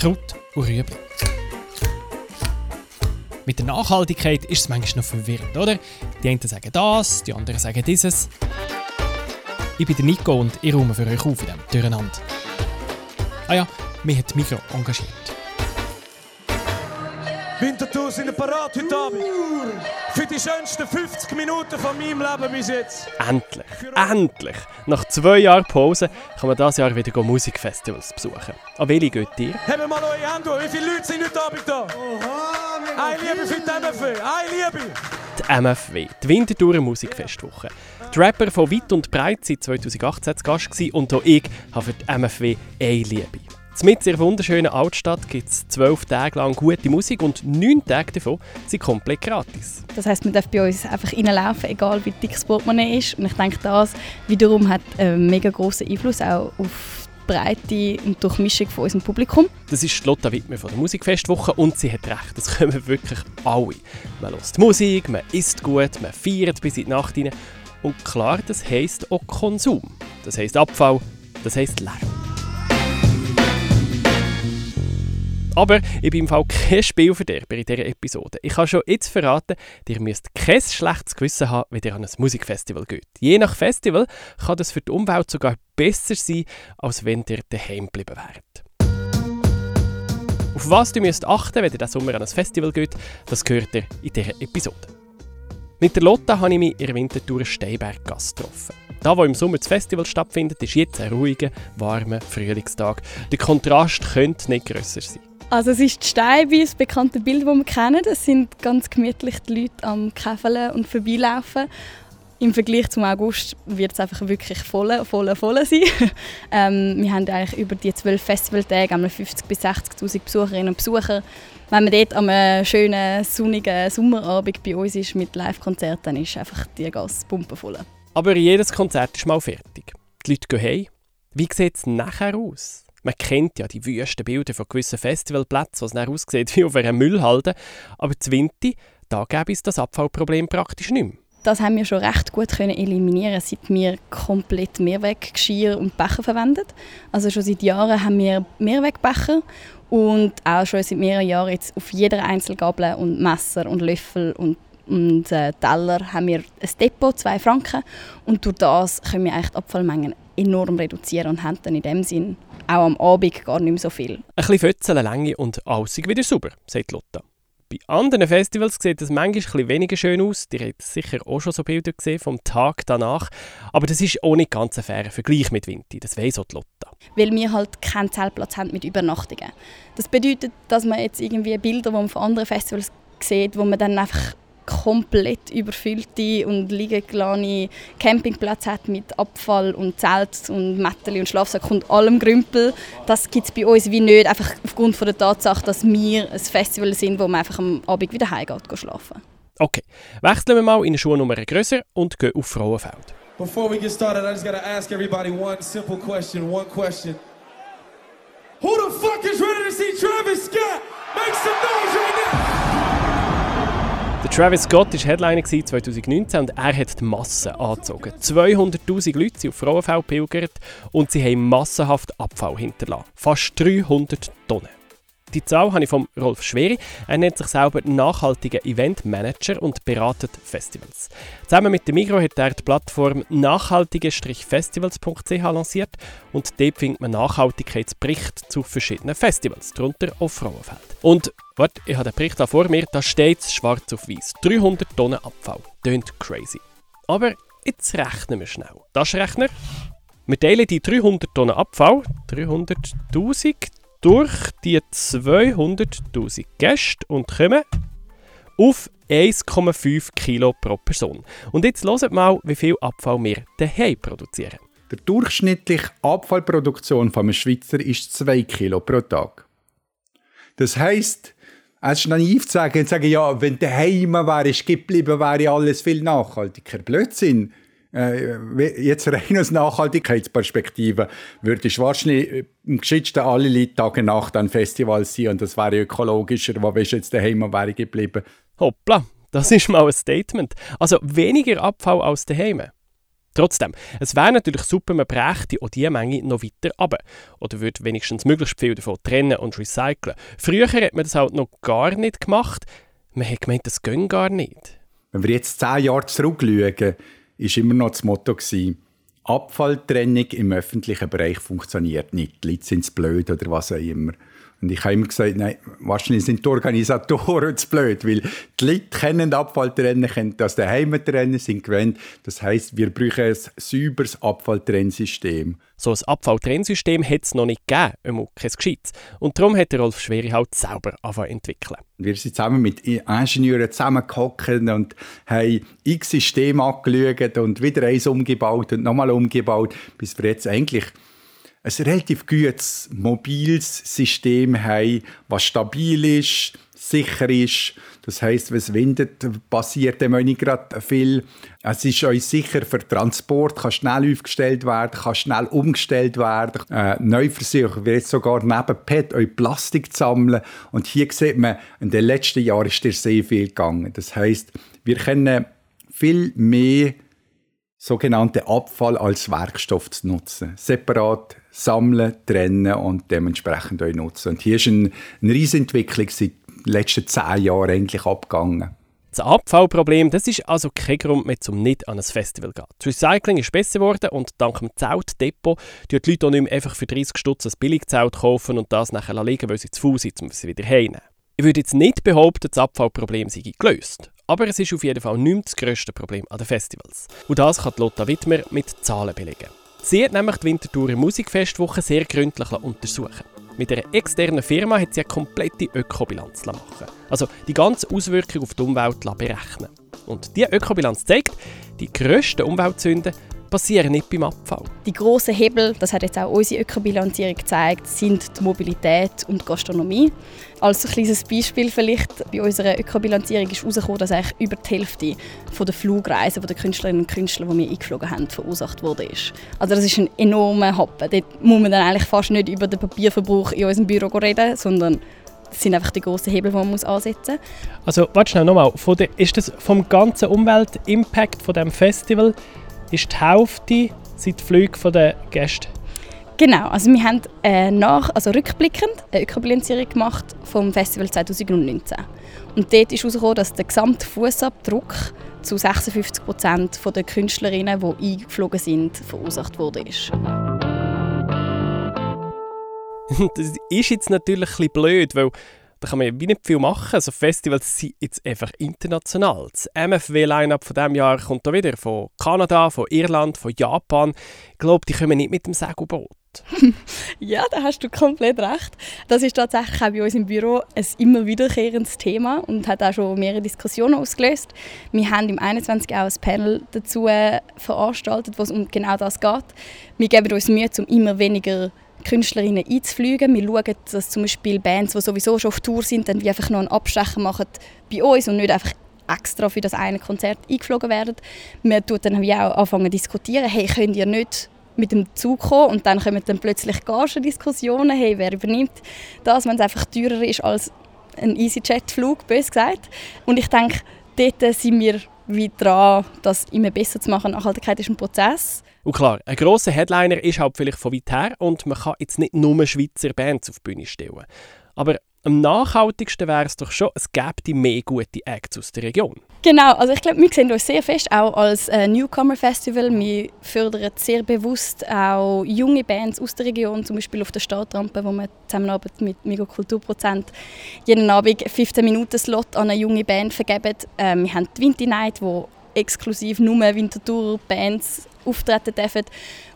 Kraut und Rüebli. Mit der Nachhaltigkeit ist es manchmal noch verwirrend, oder? Die einen sagen das, die anderen sagen dieses. Ich bin Nico und ich räume für euch auf in diesem Durcheinander. Ah ja, mich hat Mikro engagiert. Winterthur sind parat heute Abend. Für die schönsten 50 Minuten von meinem Leben bis jetzt. Endlich, endlich! Nach zwei Jahren Pause kann man dieses Jahr wieder Musikfestivals besuchen. An welche geht ihr? Haben mal eure Hände hoch. Wie viele Leute sind heute Abend da? Oha, Eine Liebe für die MFW. Eine Liebe. Die MFW, die Winterthurer Musikfestwoche. Die Rapper von weit und breit seit 2018 zu Gast und auch ich habe für die MFW eine Liebe. Mit ihrer wunderschönen Altstadt gibt es zwölf Tage lang gute Musik und neun Tage davon sind komplett gratis. Das heisst, man darf bei uns einfach reinlaufen, egal wie dick das Portemonnaie ist. Und ich denke, das wiederum hat einen mega grossen Einfluss auch auf die Breite und Durchmischung von unserem Publikum. Das ist Lotta Wittmer von der Musikfestwoche und sie hat recht, das können wirklich alle. Man hört Musik, man isst gut, man feiert bis in die Nacht hinein. Und klar, das heisst auch Konsum. Das heisst Abfall, das heisst Lärm. Aber ich bin im Fall kein Spielverderber in dieser Episode. Ich kann schon jetzt verraten, ihr müsst kein schlechtes Gewissen haben, wenn ihr an ein Musikfestival geht. Je nach Festival kann das für die Umwelt sogar besser sein, als wenn ihr daheim geblieben wärt. Auf was ihr müsst achten, wenn ihr diesen Sommer an ein Festival geht, das gehört ihr in dieser Episode. Mit der Lotta habe ich mich in der Wintertour Steinberggasse getroffen. Da, wo im Sommer das Festival stattfindet, ist jetzt ein ruhiger, warmer Frühlingstag. Der Kontrast könnte nicht grösser sein. Also es ist die Steibe, das bekannte Bild, das wir kennen. Es sind ganz gemütlich die Leute am Käfeln und vorbeilaufen. Im Vergleich zum August wird es einfach wirklich voll, voll, voll sein. ähm, wir haben eigentlich über die zwölf Festivaltage 50.000 bis 60.000 Besucherinnen und Besucher. Wenn man dort am schönen, sonnigen Sommerabend bei uns ist mit Live-Konzerten, dann ist einfach die Gasse pumpenvoll. Aber jedes Konzert ist mal fertig. Die Leute gehen heim. Wie sieht es nachher aus? Man kennt ja die wüsten Bilder von gewissen Festivalplätzen, was dann aussieht wie auf einer Müllhalde. Aber zu Winter, da gäbe es das Abfallproblem praktisch nicht mehr. Das haben wir schon recht gut können eliminieren, seit wir komplett Mehrweggeschirr und Becher verwenden. Also schon seit Jahren haben wir Mehrwegbecher und auch schon seit mehreren Jahren jetzt auf jeder Einzelgabel und Messer und Löffel und und äh, Teller haben wir ein Depot, zwei Franken. Und durch das können wir eigentlich die Abfallmengen enorm reduzieren und haben dann in dem Sinn auch am Abend gar nicht mehr so viel. Ein bisschen Fötzeln, Länge und alles wieder sauber, sagt Lotta. Bei anderen Festivals sieht es manchmal ein weniger schön aus. Die habt sicher auch schon so Bilder gesehen vom Tag danach. Aber das ist auch nicht ganz ein fairer Vergleich mit Vinti. Das weiss auch die Lotta. Weil wir halt keinen Zeltplatz haben mit Übernachtungen. Das bedeutet, dass man jetzt irgendwie Bilder, die man von anderen Festivals sieht, wo man dann einfach komplett überfüllte und liegende Campingplätze hat mit Abfall und Zelt und Mätteli und Schlafsack und allem Grümpel. Das gibt es bei uns wie nicht, einfach aufgrund von der Tatsache, dass wir ein Festival sind, wo man einfach am Abend wieder heimgeht, geht schlafen. Okay, wechseln wir mal in eine Schuhnummer grösser und gehen auf Frauenfeld. Before we get started, I just gotta ask everybody one simple question, one question. Who the fuck is ready to see Travis Scott? Make some noise right now! Travis Scott war Headliner 2019 und er hat die Masse angezogen. 200'000 Leute sind auf Frauenfeld pilgert und sie haben massenhaft Abfall hinterlassen. Fast 300 Tonnen. Die Zahl habe ich von Rolf Schweri. Er nennt sich selber nachhaltiger Eventmanager und beratet Festivals. Zusammen mit dem Migro hat er die Plattform nachhaltige-festivals.ch lanciert und dort findet man Nachhaltigkeitsberichte zu verschiedenen Festivals, darunter auch Frauenfeld. Und warte, ich habe den Bericht da vor mir, da steht es schwarz auf weiß. 300 Tonnen Abfall. Tönt crazy. Aber jetzt rechnen wir schnell. Das Rechner. Wir teilen die 300 Tonnen Abfall, 300.000 durch die 200.000 Gäste und kommen auf 1,5 Kilo pro Person. Und jetzt hört mal, wie viel Abfall wir daheim produzieren. Die durchschnittliche Abfallproduktion von einem Schweizer ist 2 Kilo pro Tag. Das heisst, es ist naiv zu sagen, sagen ja, wenn daheim wäre, geblieben wäre alles viel nachhaltiger. Blödsinn. Äh, jetzt rein aus Nachhaltigkeitsperspektive würde ich wahrscheinlich äh, am geschicktesten alle Tage Nacht an Festivals sein und das wäre ökologischer, wo wir jetzt daheim wäre geblieben. Hoppla, das ist mal ein Statement. Also weniger Abfall als daheim. Trotzdem, es wäre natürlich super, man brächte auch diese Menge noch weiter ab. Oder würde wenigstens möglichst viel davon trennen und recyceln. Früher hat man das halt noch gar nicht gemacht. Man hat gemeint, das geht gar nicht. Wenn wir jetzt zehn Jahre zurückschauen, war immer noch das Motto, gewesen, Abfalltrennung im öffentlichen Bereich funktioniert nicht. Die Leute sind blöd oder was auch immer. Und ich habe immer gesagt, nein, wahrscheinlich sind die Organisatoren zu blöd, weil die Leute kennen Abfall trennen, können das daheim trennen, sind gewöhnt. Das heißt, wir brauchen ein sauberes Abfalltrennsystem. So ein Abfalltrennsystem hat es noch nicht gegeben, einmal kein Gescheites. Und darum hat Rolf Schweri halt selber angefangen entwickeln. Wir sind zusammen mit Ingenieuren zusammengehockt und haben x Systeme angeschaut und wieder eins umgebaut und nochmal umgebaut, bis wir jetzt eigentlich ein relativ gutes mobiles System haben, was stabil ist, sicher ist. Das heißt, wenn es windet, passiert dem nicht gerade viel. Es ist euch sicher für Transport, kann schnell aufgestellt werden, kann schnell umgestellt werden. Äh, Neuversuch wird sogar neben PET euch Plastik sammeln. Und hier sieht man, in den letzten Jahren ist dir sehr viel gegangen. Das heißt, wir können viel mehr sogenannte Abfall als Werkstoff zu nutzen. Separat sammeln, trennen und dementsprechend euch nutzen. Und hier ist eine, eine Riesentwicklung seit den letzten zehn Jahren eigentlich abgegangen. Das Abfallproblem das ist also kein Grund mehr, um nicht an ein Festival zu gehen. Das Recycling ist besser geworden und dank dem Zeltdepot die Leute auch nicht mehr einfach für 30 Stutz ein Billigzelt kaufen und das nachher liegen, weil sie zu faul sind, um es wieder heimnehmen. Ich würde jetzt nicht behaupten, das Abfallproblem sei gelöst. Aber es ist auf jeden Fall nicht das grösste Problem an den Festivals. Und das kann Lotta Wittmer mit Zahlen belegen. Sie hat nämlich die Winterthur Musikfestwoche sehr gründlich untersuchen Mit einer externen Firma hat sie eine komplette Ökobilanz machen Also die ganze Auswirkung auf die Umwelt berechnen. Und diese Ökobilanz zeigt, die grössten Umweltsünden passieren nicht beim Abfall. Die grossen Hebel, das hat jetzt auch unsere Ökobilanzierung gezeigt, sind die Mobilität und die Gastronomie. Als ein kleines Beispiel vielleicht, bei unserer Ökobilanzierung ist herausgekommen, dass eigentlich über die Hälfte der Flugreisen der Künstlerinnen und Künstler, die wir eingeflogen haben, verursacht wurde. Also das ist ein enormer Happen. Dort muss man dann eigentlich fast nicht über den Papierverbrauch in unserem Büro reden, sondern das sind einfach die grossen Hebel, die man muss ansetzen muss. Also, warte schnell nochmal. Ist das vom ganzen Umweltimpact von dem Festival ist die Hälfte sind die Flüge der Gäste. Genau, also wir haben äh, nach, also rückblickend eine Ökobilanzierung gemacht vom Festival 2019. Und dort ist herausgekommen, dass der gesamte Fußabdruck zu 56 Prozent der Künstlerinnen, die eingeflogen sind, verursacht wurde. das ist jetzt natürlich ein bisschen blöd, weil da kann man ja wie nicht viel machen. Also Festivals sind jetzt einfach international. Das MFW-Line-Up von diesem Jahr kommt da wieder von Kanada, von Irland, von Japan. Ich glaube, die kommen nicht mit dem Segelboot. ja, da hast du komplett recht. Das ist tatsächlich auch bei uns im Büro ein immer wiederkehrendes Thema und hat auch schon mehrere Diskussionen ausgelöst. Wir haben im 21. auch ein Panel dazu äh, veranstaltet, wo es um genau das geht. Wir geben uns Mühe, um immer weniger Künstlerinnen einzufliegen. Wir schauen, dass zum Beispiel Bands, die sowieso schon auf Tour sind, dann wie einfach noch einen Abstecher machen bei uns und nicht einfach extra für das eine Konzert eingeflogen werden. Wir tun dann wie auch anfangen diskutieren, hey, könnt ihr nicht mit dem Zug kommen und dann kommen dann plötzlich Gagendiskussionen, hey, wer übernimmt das, wenn es einfach teurer ist als ein EasyJet-Flug, bös gesagt. Und ich denke, dort sind wir wie dran, das immer besser zu machen. Nachhaltigkeit ist ein Prozess. Und klar, ein grosser Headliner ist halt vielleicht von weit her und man kann jetzt nicht nur Schweizer Bands auf die Bühne stellen. Aber am nachhaltigsten wäre es doch schon, es gäbe die mehr gute Acts aus der Region. Genau, also ich glaube, wir sehen uns sehr fest auch als äh, Newcomer Festival. Wir fördern sehr bewusst auch junge Bands aus der Region, zum Beispiel auf der Startrampe, wo wir zusammenarbeitet mit Migo Kulturprozent jeden Abend 15 Minuten Slot an eine junge Band vergeben. Äh, wir haben die Winter Night, wo exklusiv nur Wintertour-Bands auftreten dürfen.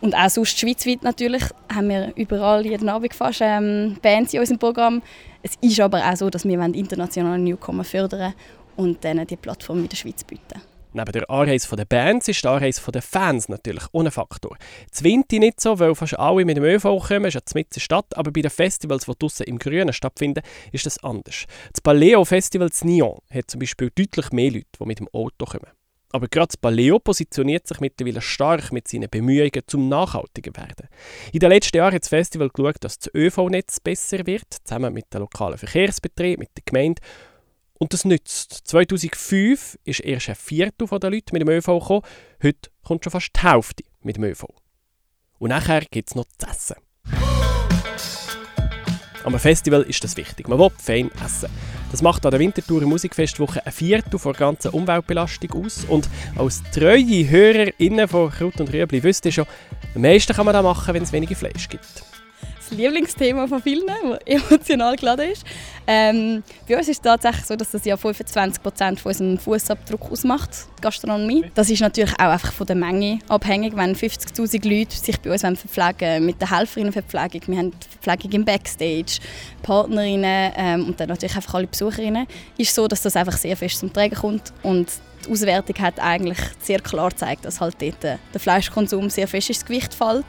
Und auch sonst schweizweit natürlich haben wir überall jeden Abend fast ähm, Bands in unserem Programm. Es ist aber auch so, dass wir internationale Newcomer fördern und denen die Plattform in der Schweiz bieten. Neben der Anreise der Bands ist die Anreise der Fans natürlich ohne Faktor. Winter nicht so, weil fast alle mit dem ÖV kommen, ist ja mitten in Stadt, aber bei den Festivals, die draussen im Grünen stattfinden, ist das anders. Das Paleo Festival in Nyon hat zum Beispiel deutlich mehr Leute, die mit dem Auto kommen. Aber gerade das Paleo positioniert sich mittlerweile stark mit seinen Bemühungen zum nachhaltiger werden. In den letzten Jahren hat das Festival geschaut, dass das ÖV-Netz besser wird, zusammen mit den lokalen Verkehrsbetrieben, mit der Gemeinde. Und das nützt. 2005 ist erst ein Viertel der Leute mit dem ÖV gekommen. Heute kommt schon fast die Hälfte mit dem ÖV. Und nachher gibt es noch zu essen. Am Festival ist das wichtig. Man will fein essen. Das macht an der Wintertour Musikfestwoche ein Viertel der ganzen Umweltbelastung aus. Und als treue HörerInnen von Kraut und Rüebli wisst ihr schon, am meisten kann man da machen, wenn es weniger Fleisch gibt. Lieblingsthema von vielen, das emotional geladen ist. Ähm, bei uns ist es tatsächlich so, dass das ja 25 Prozent von unserem Fußabdruck ausmacht, Gastronomie. Das ist natürlich auch einfach von der Menge abhängig. Wenn 50'000 Leute sich bei uns verpflegen mit der Helferinnenverpflegung, wir haben Verpflegung im Backstage, Partnerinnen ähm, und dann natürlich einfach alle Besucherinnen, ist so, dass das einfach sehr fest zum Tragen kommt und die Auswertung hat eigentlich sehr klar gezeigt, dass halt dort der Fleischkonsum sehr fest ins Gewicht fällt.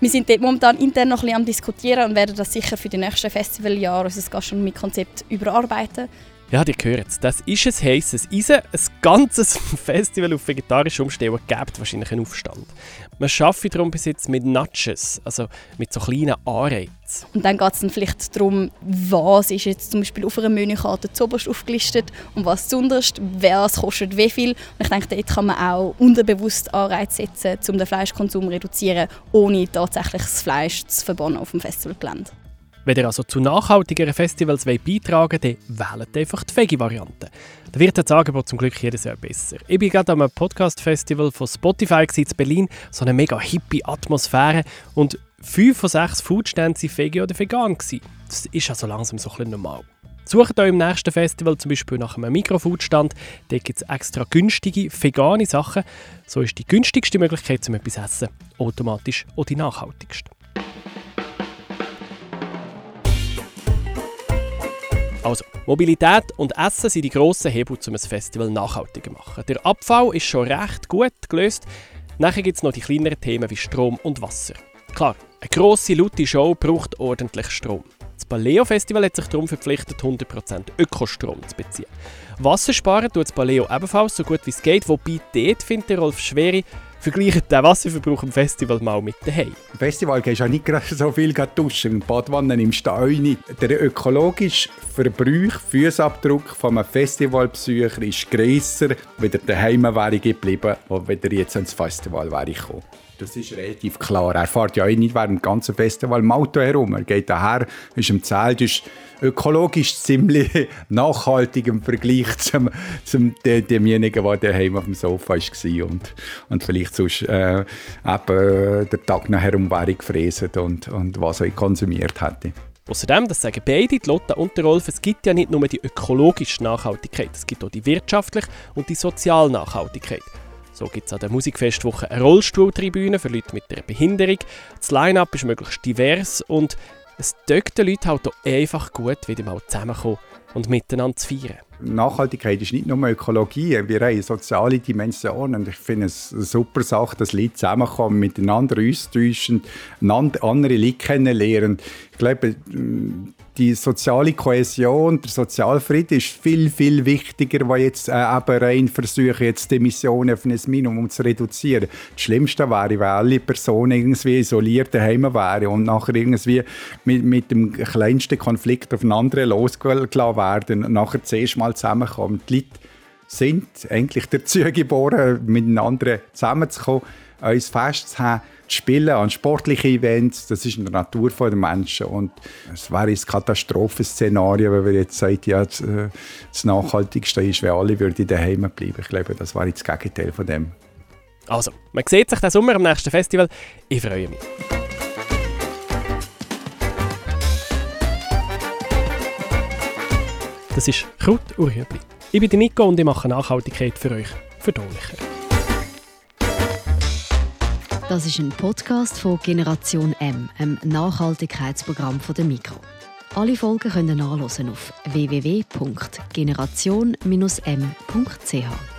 Wir sind dort momentan intern noch ein bisschen am diskutieren und werden das sicher für die nächsten Festivaljahre unser Gastronomiekonzept überarbeiten. Ja, ihr hört es. Das ist ein heißes Eisen. Ein ganzes Festival auf vegetarische Umstellung gibt wahrscheinlich einen Aufstand. Man arbeitet darum bis jetzt mit Nudges, also mit so kleinen Anreizen. Und dann geht es dann vielleicht darum, was ist jetzt zum Beispiel auf einer Menükarte zuoberst aufgelistet und was zuunterst, was kostet wie viel. Und ich denke, dort kann man auch unterbewusst Anreize setzen, um den Konsum zu reduzieren, ohne tatsächlich das Fleisch zu verbannen auf dem Festivalgelände. Wenn ihr also zu nachhaltigeren Festivals beitragen wollt, dann wählt einfach die Veggie-Variante. Da wird das Angebot zum Glück jedes Jahr besser. Ich war gerade am Podcast-Festival von Spotify in Berlin, so eine mega hippie Atmosphäre und fünf von sechs Foodstands waren veggie oder vegan. Das ist also langsam so ein bisschen normal. Sucht euch im nächsten Festival zum Beispiel nach einem Mikrofoodstand. Dort gibt es extra günstige, vegane Sachen. So ist die günstigste Möglichkeit, zum etwas zu essen, automatisch auch die nachhaltigste. Also, Mobilität und Essen sind die grossen Hebel, um ein Festival nachhaltiger zu machen. Der Abfall ist schon recht gut gelöst. Nachher gibt es noch die kleineren Themen wie Strom und Wasser. Klar, eine grosse, laute Show braucht ordentlich Strom. Das Paleo Festival hat sich darum verpflichtet, 100% Ökostrom zu beziehen. Wasser sparen tut das Paleo ebenfalls so gut wie es geht, wobei dort findet Rolf Schweri, vergleicht den Wasserverbrauch im Festival mal mit daheim. Im Festival gehst du ja nicht so viel duschen. In Badwanne nimmst du auch nicht. Der ökologische Verbrauch, Fußabdruck von einem Festivalbesucher ist grösser, wenn er daheim wäre geblieben, als wenn er jetzt ins Festival wäre gekommen. Das ist relativ klar. Er fährt ja eh nicht während dem ganzen Festival im Auto herum. Er geht daher, ist im Zelt, ist ökologisch ziemlich nachhaltig im Vergleich zum, zum demjenigen, der daheim auf dem Sofa war und, und vielleicht sonst äh, eben den Tag nachher um wäre gefräst und, und was er konsumiert hätte. Außerdem, das sagen beide, die Lotte und der Rolf, es gibt ja nicht nur die ökologische Nachhaltigkeit, es gibt auch die wirtschaftliche und die soziale Nachhaltigkeit. So gibt es an der Musikfestwoche eine Rollstuhltribüne für Leute mit einer Behinderung. Das Line-Up ist möglichst divers und es taugt den Leuten halt auch einfach gut, wieder mal zusammenkommen und miteinander zu feiern. Nachhaltigkeit ist nicht nur Ökologie, wir haben soziale Dimensionen. Ich finde es eine super Sache, dass Leute zusammenkommen, miteinander austauschen, andere Leute kennenlernen. Ich glaube, die soziale Kohäsion, der Sozialfrieden ist viel, viel wichtiger, weil jetzt äh, eben rein versuchen, jetzt die Emissionen auf ein Minimum zu reduzieren. Das Schlimmste wäre, wenn alle Personen irgendwie isoliert daheim wären und nachher irgendwie mit, mit dem kleinsten Konflikt auf einen anderen losgelassen werden und nachher zuerst mal zusammenkommen. Die Leute sind eigentlich dazu geboren, miteinander zusammenzukommen, uns festzuhalten spielen an sportlichen Events, das ist in der Natur der Menschen und es wäre ein Katastrophenszenario, wenn wir jetzt sagen, ja, das, äh, das Nachhaltigste ist, wenn alle würden daheim bleiben. Ich glaube, das wäre das Gegenteil von dem. Also, man sieht sich den Sommer am nächsten Festival. Ich freue mich. Das ist Kraut und. Ich bin Nico und ich mache Nachhaltigkeit für euch verdaulicher. Das ist ein Podcast von Generation M, einem Nachhaltigkeitsprogramm von der Mikro. Alle Folgen können nachlesen auf www.generation-m.ch.